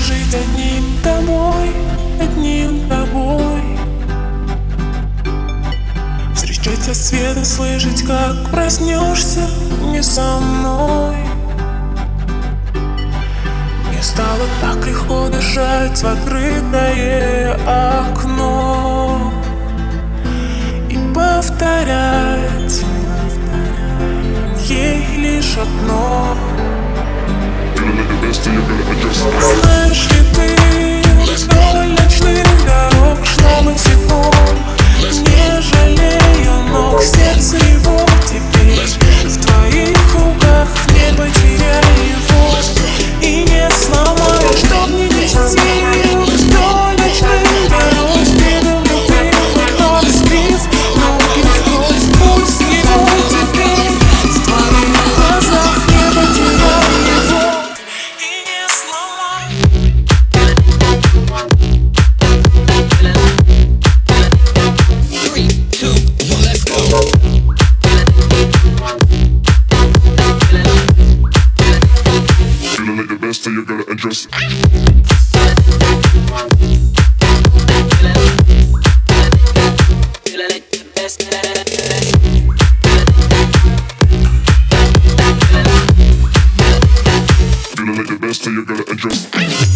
жить одним тобой, одним тобой Встречать со света, слышать, как проснешься не со мной. Мне стало так легко дышать в открытое окно И повторять ей лишь одно still a bit of a just adjust. Feeling like the best, so you gotta adjust.